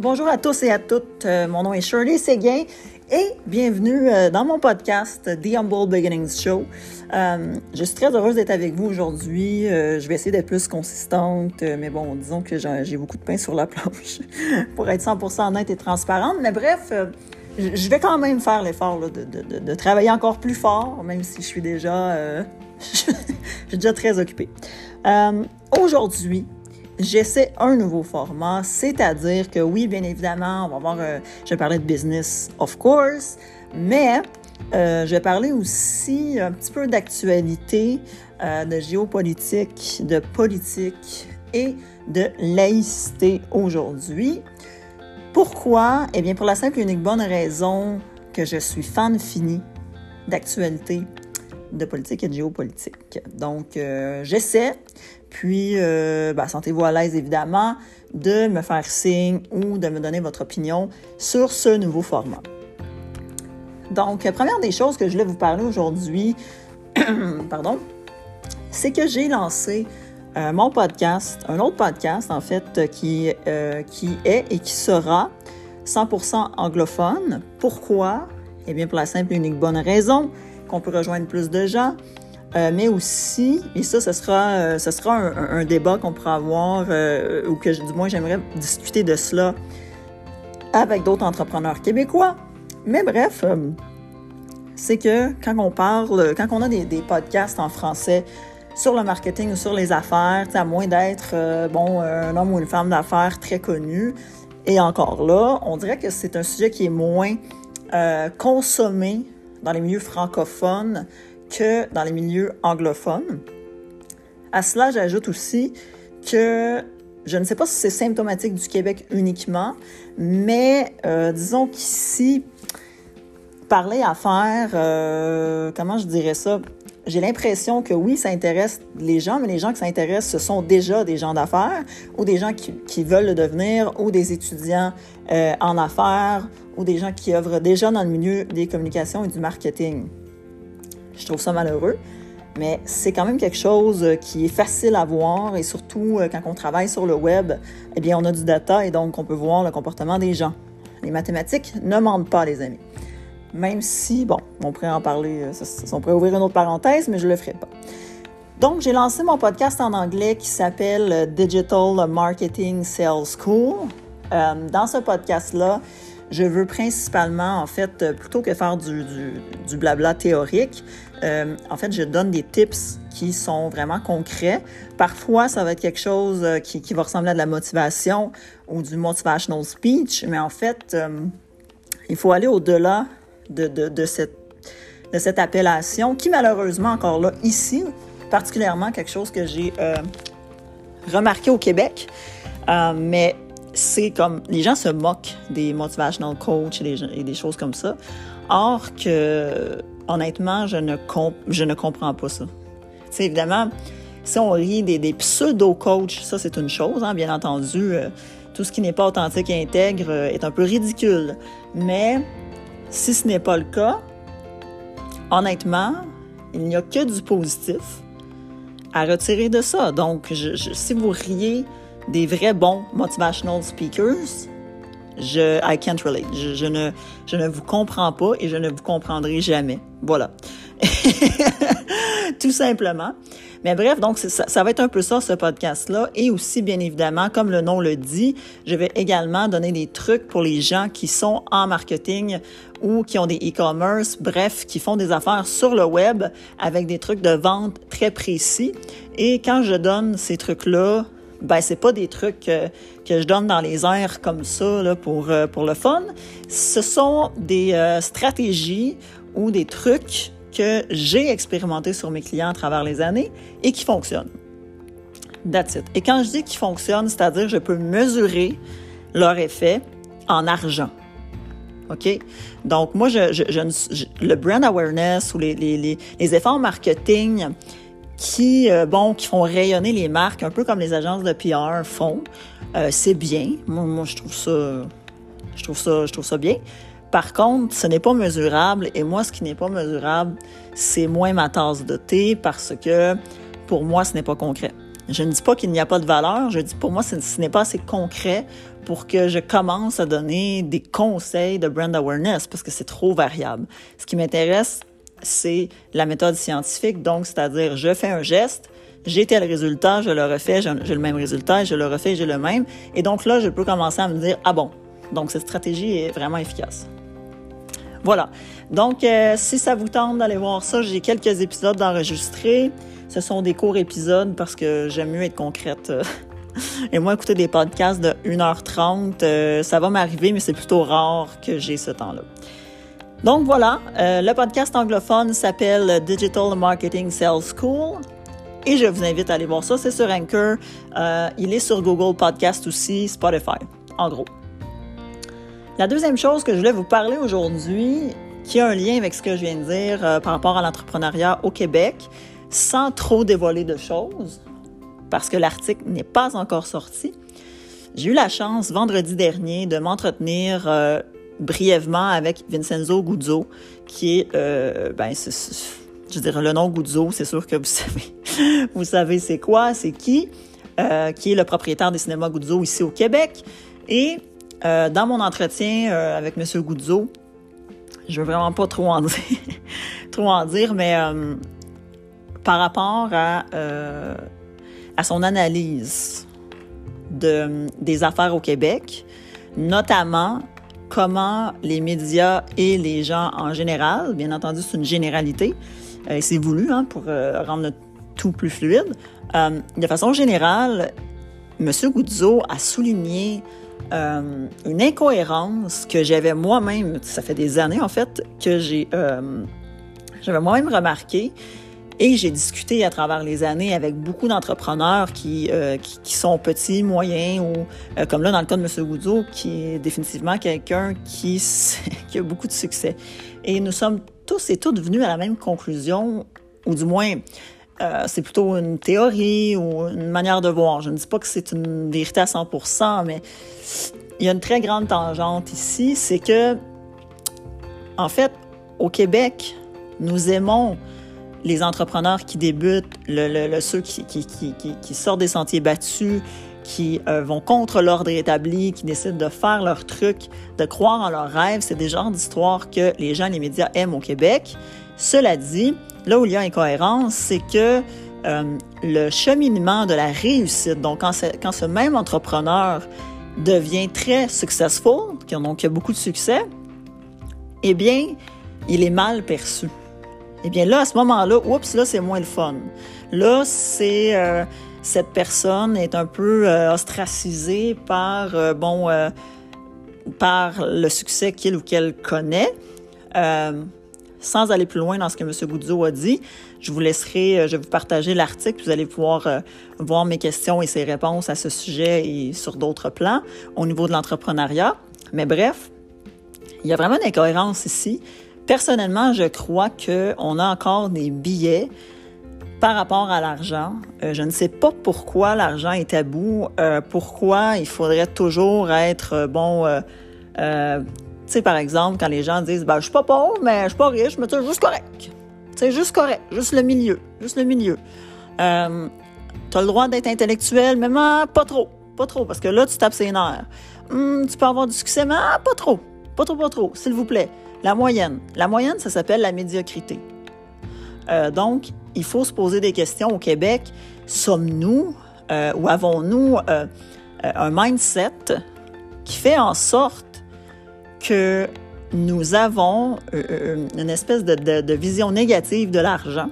Bonjour à tous et à toutes. Euh, mon nom est Shirley Séguin et bienvenue euh, dans mon podcast The Humble Beginnings Show. Euh, je suis très heureuse d'être avec vous aujourd'hui. je vais essayer d'être plus consistante, mais bon, disons que j'ai beaucoup de pain sur la planche pour être 100% honnête et transparente. Mais bref, je vais quand même faire l'effort de, travailler encore plus fort, même si je suis déjà, je suis déjà très occupée. aujourd'hui, j'essaie un nouveau format, c'est-à-dire que oui, bien évidemment, on va voir, euh, je vais parler de business, of course, mais euh, je vais parler aussi un petit peu d'actualité, euh, de géopolitique, de politique et de laïcité aujourd'hui. Pourquoi? Eh bien, pour la simple et unique bonne raison que je suis fan fini d'actualité, de politique et de géopolitique. Donc, j'essaie puis, euh, ben, sentez-vous à l'aise, évidemment, de me faire signe ou de me donner votre opinion sur ce nouveau format. Donc, première des choses que je voulais vous parler aujourd'hui, pardon, c'est que j'ai lancé euh, mon podcast, un autre podcast, en fait, qui, euh, qui est et qui sera 100% anglophone. Pourquoi? Eh bien, pour la simple et unique bonne raison qu'on peut rejoindre plus de gens, euh, mais aussi, et ça, ce sera, euh, ce sera un, débat qu'on pourra avoir, euh, ou que du moins j'aimerais discuter de cela avec d'autres entrepreneurs québécois. Mais bref, c'est que quand on parle, quand on a des, podcasts en français sur le marketing ou sur les affaires, à moins d'être bon un homme ou une femme d'affaires très connu, et encore là, on dirait que c'est un sujet qui est moins consommé dans les milieux francophones que dans les milieux anglophones. À cela, j'ajoute aussi que je ne sais pas si c'est symptomatique du Québec uniquement, mais euh, disons qu'ici, parler affaires, euh, comment je dirais ça? J'ai l'impression que oui, ça intéresse les gens, mais les gens qui s'intéressent, ce sont déjà des gens d'affaires ou des gens qui, veulent le devenir ou des étudiants euh, en affaires ou des gens qui œuvrent déjà dans le milieu des communications et du marketing. Je trouve ça malheureux, mais c'est quand même quelque chose euh, qui est facile à voir et surtout euh, quand on travaille sur le web, eh bien, on a du data et donc on peut voir le comportement des gens. Les mathématiques ne mentent pas, les amis. Même si, bon, on pourrait en parler, euh, on pourrait ouvrir une autre parenthèse, mais je ne le ferai pas. Donc, j'ai lancé mon podcast en anglais qui s'appelle Digital Marketing Sales School. dans ce podcast-là, je veux principalement, en fait, plutôt que faire du, blabla théorique, euh, en fait, je donne des tips qui sont vraiment concrets. Parfois, ça va être quelque chose euh, qui, va ressembler à de la motivation ou du motivational speech, mais en fait, il faut aller au-delà de, cette, appellation qui, malheureusement, encore là, ici, particulièrement quelque chose que j'ai remarqué au Québec, mais c'est comme les gens se moquent des motivational coach et des, choses comme ça. Or que honnêtement, je ne je ne comprends pas ça. C'est évidemment si on lit des, pseudo-coachs, ça c'est une chose, hein, bien entendu. Euh, tout ce qui n'est pas authentique et intègre euh, est un peu ridicule. Mais si ce n'est pas le cas, honnêtement, il n'y a que du positif à retirer de ça. Donc, si vous riez des vrais bons motivational speakers, je I can't relate. Je, ne je ne vous comprends pas et je ne vous comprendrai jamais. Voilà. Tout simplement. Mais bref, donc ça, ça, va être un peu ça, ce podcast-là. Et aussi, bien évidemment, comme le nom le dit, je vais également donner des trucs pour les gens qui sont en marketing ou qui ont des e-commerce, bref, qui font des affaires sur le web avec des trucs de vente très précis. Et quand je donne ces trucs-là, ben c'est pas des trucs que, je donne dans les airs comme ça là, pour, euh, pour le fun. Ce sont des euh, stratégies ou des trucs que j'ai expérimentés sur mes clients à travers les années et qui fonctionnent. That's it. Et quand je dis qu'ils fonctionnent, c'est-à-dire je peux mesurer leur effet en argent. OK? Donc, moi, je, je, le brand awareness ou les, les, les efforts marketing, qui, euh, bon, qui font rayonner les marques, un peu comme les agences de PR font. Euh, c'est bien. Moi, je trouve ça, je trouve ça, je trouve ça bien. Par contre, ce n'est pas mesurable. Et moi, ce qui n'est pas mesurable, c'est moins ma tasse de thé parce que pour moi, ce n'est pas concret. Je ne dis pas qu'il n'y a pas de valeur, je dis pour moi, ce n'est pas assez concret pour que je commence à donner des conseils de brand awareness parce que c'est trop variable. Ce qui m'intéresse, c'est la méthode scientifique, donc c'est-à-dire je fais un geste, j'ai tel résultat, je le refais, j'ai le même résultat, je le refais, j'ai le même. Et donc là, je peux commencer à me dire, ah bon, donc cette stratégie est vraiment efficace. Voilà. Donc, euh, si ça vous tente d'aller voir ça, j'ai quelques épisodes d'enregistrer. Ce sont des courts épisodes parce que j'aime mieux être concrète. Et moi, écouter des podcasts de 1h30, euh, ça va m'arriver, mais c'est plutôt rare que j'ai ce temps-là. Donc voilà, euh, le podcast anglophone s'appelle Digital Marketing Sales School. Et je vous invite à aller voir ça. C'est sur Anchor. il est sur Google Podcast aussi, Spotify, en gros. La deuxième chose que je voulais vous parler aujourd'hui, qui a un lien avec ce que je viens de dire euh, par rapport à l'entrepreneuriat au Québec, sans trop dévoiler de choses, parce que l'article n'est pas encore sorti. J'ai eu la chance vendredi dernier de m'entretenir euh, brièvement avec Vincenzo Guzzo, qui est, euh, ben, je dirais le nom Guzzo, c'est sûr que vous savez, vous savez c'est quoi, c'est qui, qui est le propriétaire des cinémas Guzzo ici au Québec. Et euh, dans mon entretien euh, avec M. Goudzo, je veux vraiment pas trop en dire, trop en dire mais euh, par rapport à, à son analyse de, des affaires au Québec, notamment comment les médias et les gens en général, bien entendu, c'est une généralité, et c'est voulu hein, pour rendre le tout plus fluide. de façon générale, M. Goudzo a souligné euh, une incohérence que j'avais moi-même, ça fait des années en fait, que j'ai euh, j'avais moi-même remarqué et j'ai discuté à travers les années avec beaucoup d'entrepreneurs qui, euh, qui, sont petits, moyens ou comme là dans le cas de M. Goudzo, qui est définitivement quelqu'un qui, qui a beaucoup de succès. Et nous sommes tous et toutes venus à la même conclusion, ou du moins euh, c'est plutôt une théorie ou une manière de voir. Je ne dis pas que c'est une vérité à 100%, mais il y a une très grande tangente ici, c'est que, en fait, au Québec, nous aimons les entrepreneurs qui débutent, ceux qui, sortent des sentiers battus, qui euh, vont contre l'ordre établi, qui décident de faire leur truc, de croire en leurs rêves. C'est des genres d'histoires que les gens, les médias aiment au Québec. Cela dit, Là où il y a incohérence, c'est que euh, le cheminement de la réussite, donc quand, ce même entrepreneur devient très successful, donc il a beaucoup de succès, eh bien, il est mal perçu. Eh bien là, à ce moment-là, oups, là, c'est moins le fun. Là, c'est euh, cette personne est un peu euh, ostracisée par, bon, par le succès qu'il ou qu'elle connaît sans aller plus loin dans ce que M. Goudzo a dit, je vous laisserai, euh, je vais vous partager l'article. Vous allez pouvoir euh, voir mes questions et ses réponses à ce sujet et sur d'autres plans au niveau de l'entrepreneuriat. Mais bref, il y a vraiment une incohérence ici. Personnellement, je crois qu'on a encore des billets par rapport à l'argent. Euh, je ne sais pas pourquoi l'argent est tabou, pourquoi il faudrait toujours être, bon, tu sais, par exemple, quand les gens disent, ben, je suis pas pauvre, mais je suis pas riche, mais sais, juste correct. Tu juste correct, juste le milieu, juste le milieu. Euh, tu as le droit d'être intellectuel, mais pas trop, pas trop, parce que là, tu tapes ses nerfs. Hum, tu peux avoir du succès, mais pas trop, pas trop, pas trop, s'il vous plaît. La moyenne. Ça s'appelle la médiocrité. Euh, donc, il faut se poser des questions au Québec. Sommes-nous euh, ou avons-nous un mindset qui fait en sorte que nous avons euh, euh, une espèce de, vision négative de l'argent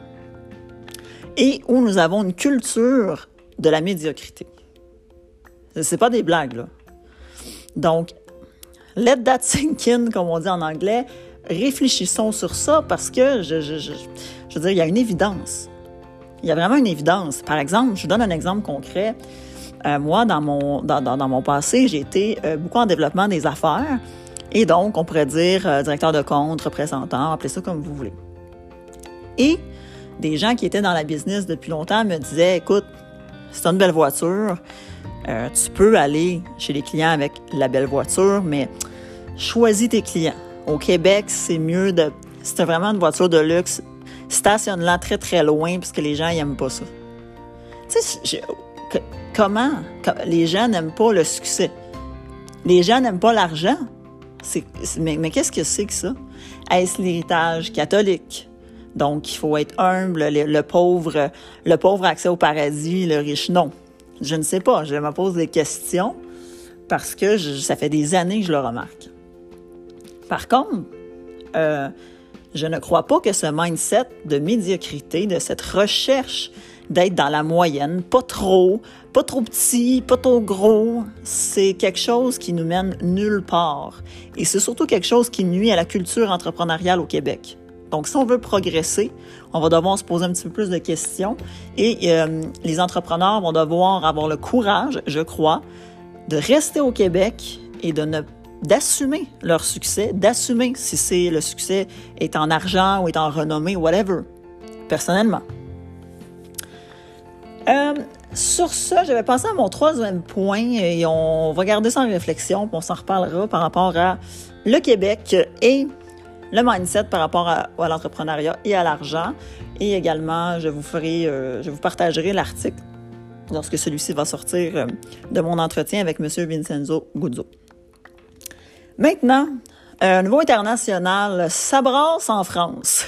et où nous avons une culture de la médiocrité? C'est pas des blagues, là. Donc, let that sink in, comme on dit en anglais. Réfléchissons sur ça parce que, je, je, veux dire, il y a une évidence. Il y a vraiment une évidence. Par exemple, je vous donne un exemple concret. Euh, moi, dans mon, dans, mon passé, j'ai été beaucoup en développement des affaires. Et donc, on pourrait dire euh, directeur de compte, représentant, appelez ça comme vous voulez. Et des gens qui étaient dans la business depuis longtemps me disaient, écoute, c'est une belle voiture, euh, tu peux aller chez les clients avec la belle voiture, mais choisis tes clients. Au Québec, c'est mieux de... Si vraiment une voiture de luxe, stationne-la très, très loin parce que les gens n'aiment pas ça. Tu sais, comment les gens n'aiment pas le succès? Les gens n'aiment pas l'argent. mais, qu'est-ce que c'est que ça? Est-ce l'héritage catholique? Donc, il faut être humble, le, pauvre, le pauvre accès au paradis, le riche non. Je ne sais pas, je me pose des questions parce que ça fait des années que je le remarque. Par contre, euh, je ne crois pas que ce mindset de médiocrité, de cette recherche d'être dans la moyenne, pas trop, pas trop petit, pas trop gros, c'est quelque chose qui nous mène nulle part. Et c'est surtout quelque chose qui nuit à la culture entrepreneuriale au Québec. Donc, si on veut progresser, on va devoir se poser un petit peu plus de questions et euh, les entrepreneurs vont devoir avoir le courage, je crois, de rester au Québec et de ne d'assumer leur succès, d'assumer si c'est le succès est en argent ou est en renommée, whatever, personnellement. Euh, sur ça, je vais passer à mon troisième point et on va garder ça en réflexion, puis on s'en reparlera par rapport à le Québec et le mindset par rapport à, l'entrepreneuriat et à l'argent. Et également, je vous ferai, euh, je vous partagerai l'article lorsque celui-ci va sortir euh, de mon entretien avec M. Vincenzo Guzzo. Maintenant, un niveau international, ça brasse en France.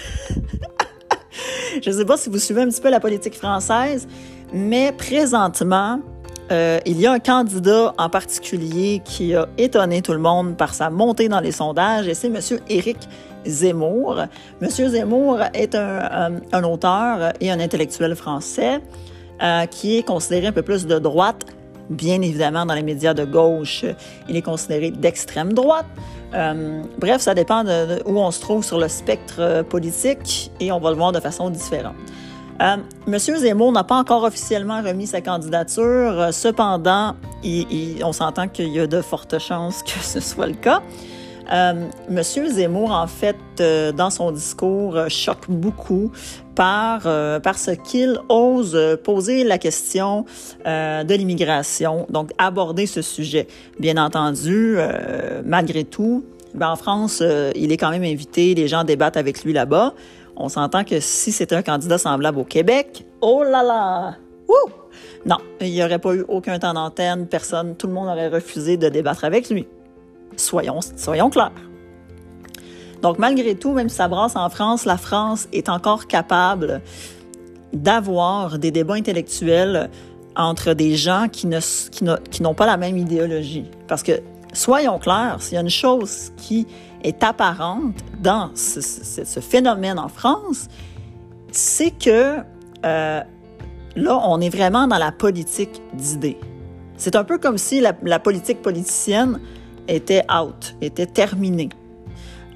je ne sais pas si vous suivez un petit peu la politique française, mais présentement, euh, il y a un candidat en particulier qui a étonné tout le monde par sa montée dans les sondages, et c'est M. Éric Zemmour. M. Zemmour est un, un, auteur et un intellectuel français euh, qui est considéré un peu plus de droite Bien évidemment, dans les médias de gauche, il est considéré d'extrême droite. Euh, bref, ça dépend de, où on se trouve sur le spectre euh, politique et on va le voir de façon différente. Euh, Monsieur Zemmour n'a pas encore officiellement remis sa candidature. Cependant, on s'entend qu'il y a de fortes chances que ce soit le cas. Euh, Monsieur Zemmour, en fait, euh, dans son discours, euh, choque beaucoup par parce qu'il ose poser la question de l'immigration, donc aborder ce sujet. Bien entendu, malgré tout, ben, en France, il est quand même invité, les gens débattent avec lui là-bas. On s'entend que si c'était un candidat semblable au Québec, oh là là! Wouh! Non, il n'y aurait pas eu aucun temps d'antenne, personne, tout le monde aurait refusé de débattre avec lui. Soyons, clairs. Donc, malgré tout, même si ça brasse en France, la France est encore capable d'avoir des débats intellectuels entre des gens qui, n'ont pas la même idéologie. Parce que, soyons clairs, s'il y a une chose qui est apparente dans ce, phénomène en France, c'est que euh, là, on est vraiment dans la politique d'idées. C'est un peu comme si la politique politicienne était out, était terminé.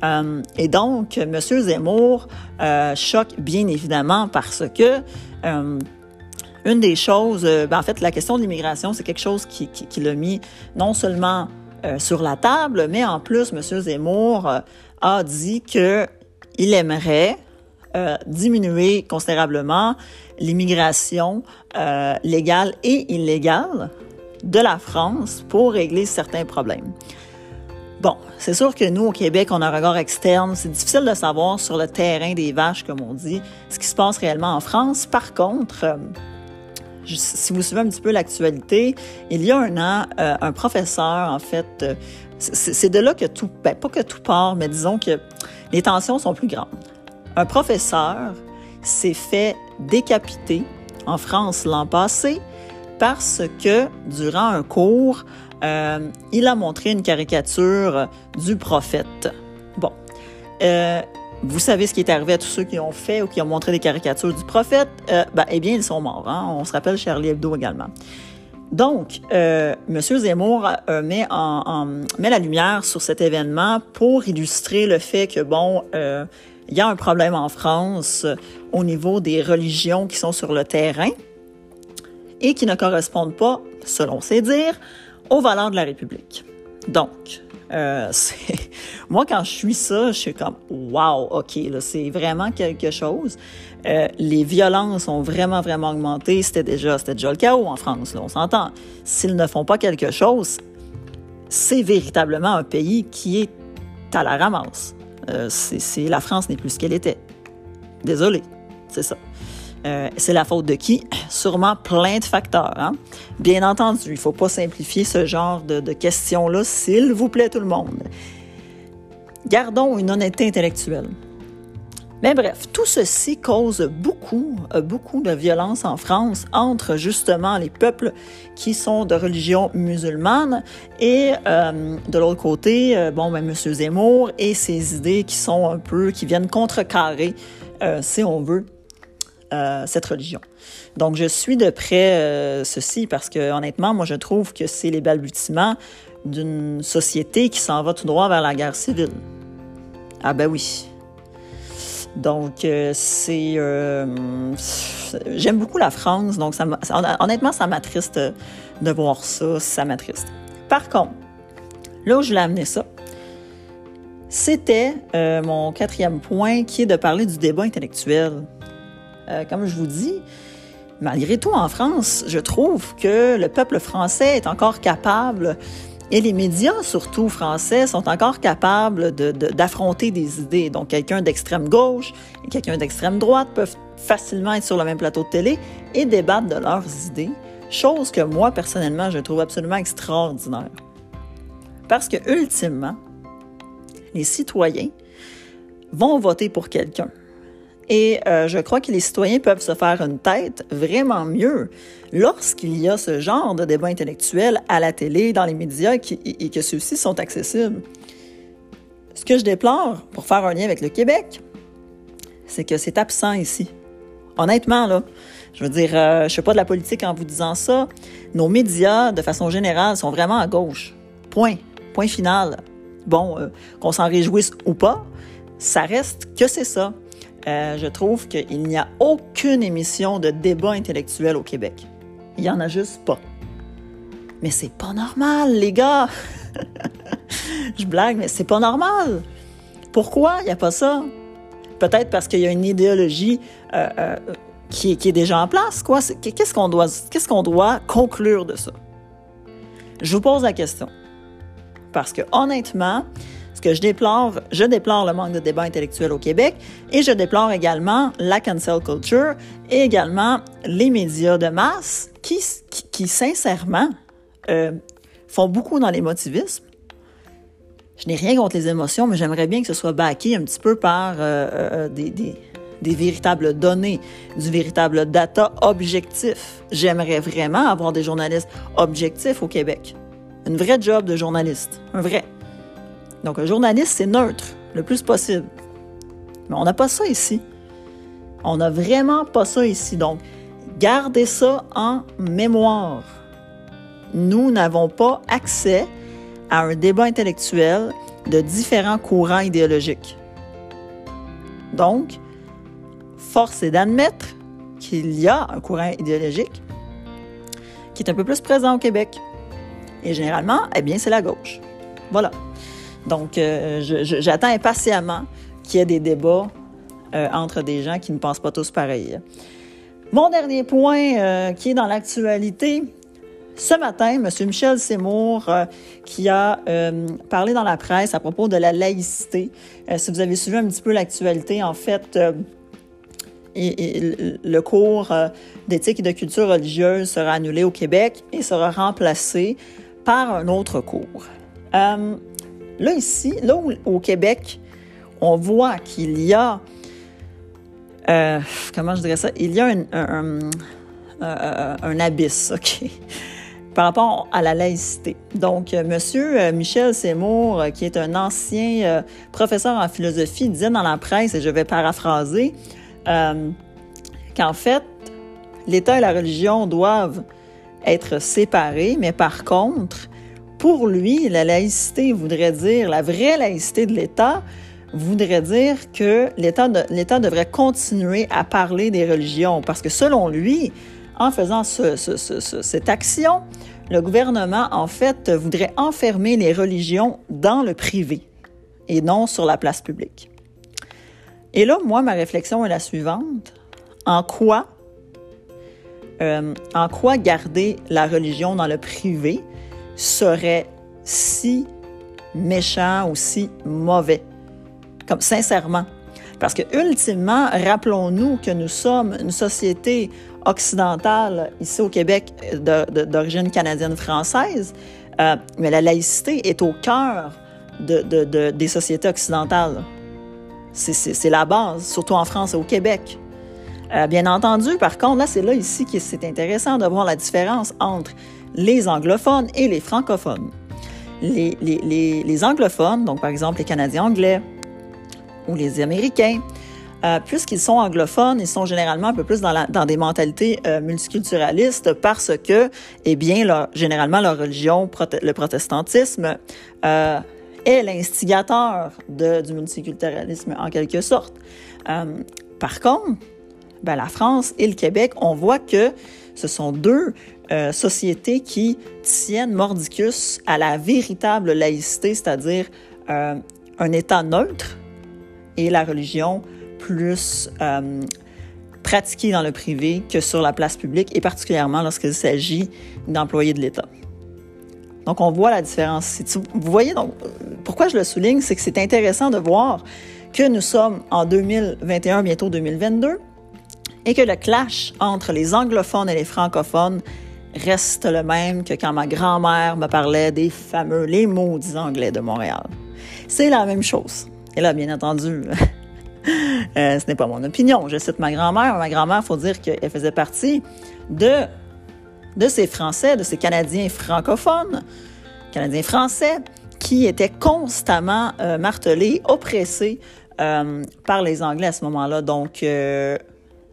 Euh, et donc, M. Zemmour euh, choque bien évidemment parce que euh, une des choses, ben, en fait, la question de l'immigration, c'est quelque chose qui, qui, l'a mis non seulement sur la table, mais en plus, M. Zemmour a dit qu'il aimerait diminuer considérablement l'immigration légale et illégale de la France pour régler certains problèmes. Bon, c'est sûr que nous, au Québec, on a un regard externe. C'est difficile de savoir sur le terrain des vaches, comme on dit, ce qui se passe réellement en France. Par contre, euh, si vous suivez un petit peu l'actualité, il y a un an, euh, un professeur, en fait, euh, c'est de là que tout, ben, pas que tout part, mais disons que les tensions sont plus grandes. Un professeur s'est fait décapiter en France l'an passé parce que durant un cours, euh, il a montré une caricature du prophète. Bon. Euh, vous savez ce qui est arrivé à tous ceux qui ont fait ou qui ont montré des caricatures du prophète? Euh, ben, eh bien, ils sont morts. Hein? On se rappelle Charlie Hebdo également. Donc, euh, M. Zemmour met, met la lumière sur cet événement pour illustrer le fait que, bon, il y a un problème en France au niveau des religions qui sont sur le terrain et qui ne correspondent pas, selon ses dires, aux valeurs de la République. Donc, euh, moi, quand je suis ça, je suis comme wow, ok, là, c'est vraiment quelque chose. Euh, les violences ont vraiment, vraiment augmenté. C'était déjà, c'était déjà le chaos en France, là, on s'entend. S'ils ne font pas quelque chose, c'est véritablement un pays qui est à la ramasse. Euh, la France n'est plus ce qu'elle était. Désolé, c'est ça. Euh, c'est la faute de qui? Sûrement plein de facteurs. Hein? Bien entendu, il ne faut pas simplifier ce genre de, questions-là, s'il vous plaît tout le monde. Gardons une honnêteté intellectuelle. Mais bref, tout ceci cause beaucoup, euh, beaucoup de violence en France entre justement les peuples qui sont de religion musulmane et euh, de l'autre côté, bon, ben, M. Zemmour et ses idées qui sont un peu, qui viennent contrecarrer, si on veut, cette religion. Donc, je suis de près ceci parce que, honnêtement, moi, je trouve que c'est les balbutiements d'une société qui s'en va tout droit vers la guerre civile. Ah ben oui. Donc, euh, c'est... Euh, j'aime beaucoup la France, donc ça honnêtement, ça m'attriste de voir ça, ça m'attriste. Par contre, là où je voulais amener ça, c'était euh, mon quatrième point qui est de parler du débat intellectuel. Comme je vous dis, malgré tout en France, je trouve que le peuple français est encore capable et les médias, surtout français, sont encore capables d'affronter des idées. Donc, quelqu'un d'extrême gauche et quelqu'un d'extrême droite peuvent facilement être sur le même plateau de télé et débattre de leurs idées, chose que moi, personnellement, je trouve absolument extraordinaire. Parce que, ultimement, les citoyens vont voter pour quelqu'un. Et euh, je crois que les citoyens peuvent se faire une tête vraiment mieux lorsqu'il y a ce genre de débat intellectuel à la télé, dans les médias, et que ceux-ci sont accessibles. Ce que je déplore, pour faire un lien avec le Québec, c'est que c'est absent ici. Honnêtement, là, je veux dire, euh, je fais pas de la politique en vous disant ça. Nos médias, de façon générale, sont vraiment à gauche. Point. Point final. Bon, euh, qu'on s'en réjouisse ou pas, ça reste que c'est ça. Euh, je trouve qu'il n'y a aucune émission de débat intellectuel au Québec. Il n'y en a juste pas. Mais c'est pas normal, les gars! je blague, mais c'est pas normal! Pourquoi il n'y a pas ça? Peut-être parce qu'il y a une idéologie euh, euh, qui, est, déjà en place. Qu'est-ce qu'on doit, qu'est-ce qu'on doit conclure de ça? Je vous pose la question. Parce que honnêtement, que je déplore, je déplore le manque de débat intellectuel au Québec et je déplore également la cancel culture et également les médias de masse qui, qui, sincèrement, euh, font beaucoup dans l'émotivisme. Je n'ai rien contre les émotions, mais j'aimerais bien que ce soit backé un petit peu par euh, euh, des, des, des, véritables données, du véritable data objectif. J'aimerais vraiment avoir des journalistes objectifs au Québec. Une vraie job de journaliste, un vrai. Donc, un journaliste, c'est neutre le plus possible. Mais on n'a pas ça ici. On n'a vraiment pas ça ici. Donc, gardez ça en mémoire. Nous n'avons pas accès à un débat intellectuel de différents courants idéologiques. Donc, force est d'admettre qu'il y a un courant idéologique qui est un peu plus présent au Québec. Et généralement, eh bien, c'est la gauche. Voilà. Donc, euh, j'attends impatiemment qu'il y ait des débats euh, entre des gens qui ne pensent pas tous pareil. Mon dernier point euh, qui est dans l'actualité, ce matin, M. Michel Seymour, qui a parlé dans la presse à propos de la laïcité. si vous avez suivi un petit peu l'actualité, en fait, le cours d'éthique et de culture religieuse sera annulé au Québec et sera remplacé par un autre cours. Là, ici, là au Québec, on voit qu'il y a, euh, comment je dirais ça, il y a un, un, abysse, OK, par rapport à la laïcité. Donc, euh, Monsieur euh, Michel Seymour, qui est un ancien professeur en philosophie, disait dans la presse, et je vais paraphraser, qu'en fait, l'État et la religion doivent être séparés, mais par contre, pour lui, la laïcité voudrait dire, la vraie laïcité de l'État voudrait dire que l'État devrait continuer à parler des religions. Parce que selon lui, en faisant cette action, le gouvernement, en fait, voudrait enfermer les religions dans le privé et non sur la place publique. Et là, moi, ma réflexion est la suivante. En quoi, euh, en quoi garder la religion dans le privé serait si méchant ou si mauvais. Comme sincèrement. Parce que, ultimement, rappelons-nous que nous sommes une société occidentale, ici au Québec, d'origine canadienne-française, euh, mais la laïcité est au cœur de, des sociétés occidentales. C'est la base, surtout en France et au Québec. Euh, bien entendu, par contre, là, c'est là ici que c'est intéressant de voir la différence entre les anglophones et les francophones. Les, anglophones, donc par exemple les Canadiens anglais ou les Américains, euh, puisqu'ils sont anglophones, ils sont généralement un peu plus dans, des mentalités euh, multiculturalistes parce que, eh bien, généralement, leur religion, le protestantisme, euh, est l'instigateur du multiculturalisme en quelque sorte. Par contre, ben, la France et le Québec, on voit que ce sont deux euh, sociétés qui tiennent mordicus à la véritable laïcité, c'est-à-dire euh, un État neutre et la religion plus euh, pratiquée dans le privé que sur la place publique, et particulièrement lorsqu'il s'agit d'employés de l'État. Donc, on voit la différence. Vous voyez, donc, pourquoi je le souligne, c'est que c'est intéressant de voir que nous sommes en 2021, bientôt 2022, et que le clash entre les anglophones et les francophones reste le même que quand ma grand-mère me parlait des fameux, les maudits anglais de Montréal. C'est la même chose. Et là, bien entendu, euh, ce n'est pas mon opinion. Je cite ma grand-mère. Ma grand-mère, il faut dire qu'elle faisait partie de, ces Français, de ces Canadiens francophones, Canadiens français, qui étaient constamment euh, martelés, oppressés euh, par les Anglais à ce moment-là. Donc,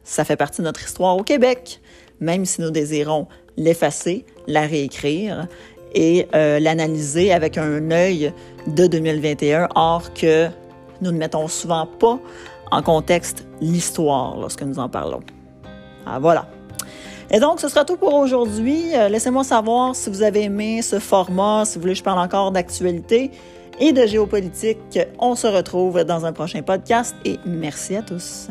ça fait partie de notre histoire au Québec, même si nous désirons l'effacer, la réécrire et euh, l'analyser avec un œil de 2021, or que nous ne mettons souvent pas en contexte l'histoire lorsque nous en parlons. Ah, voilà. Et donc, ce sera tout pour aujourd'hui. Euh, laissez-moi savoir si vous avez aimé ce format, si vous voulez que je parle encore d'actualité et de géopolitique. On se retrouve dans un prochain podcast et merci à tous.